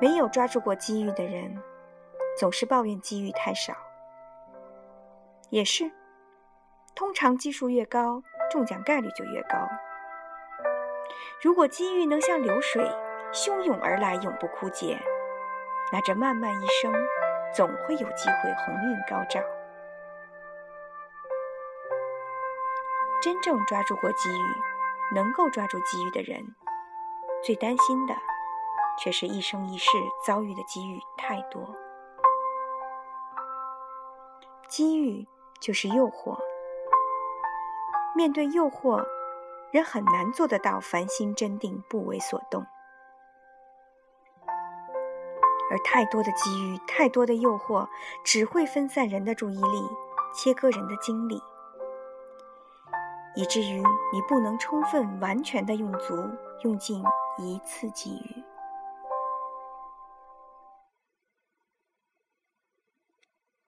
没有抓住过机遇的人，总是抱怨机遇太少。也是，通常基数越高，中奖概率就越高。如果机遇能像流水汹涌而来，永不枯竭，那这漫漫一生，总会有机会鸿运高照。真正抓住过机遇，能够抓住机遇的人，最担心的，却是一生一世遭遇的机遇太多。机遇就是诱惑，面对诱惑，人很难做得到凡心真定，不为所动。而太多的机遇，太多的诱惑，只会分散人的注意力，切割人的精力。以至于你不能充分完全的用足用尽一次机遇。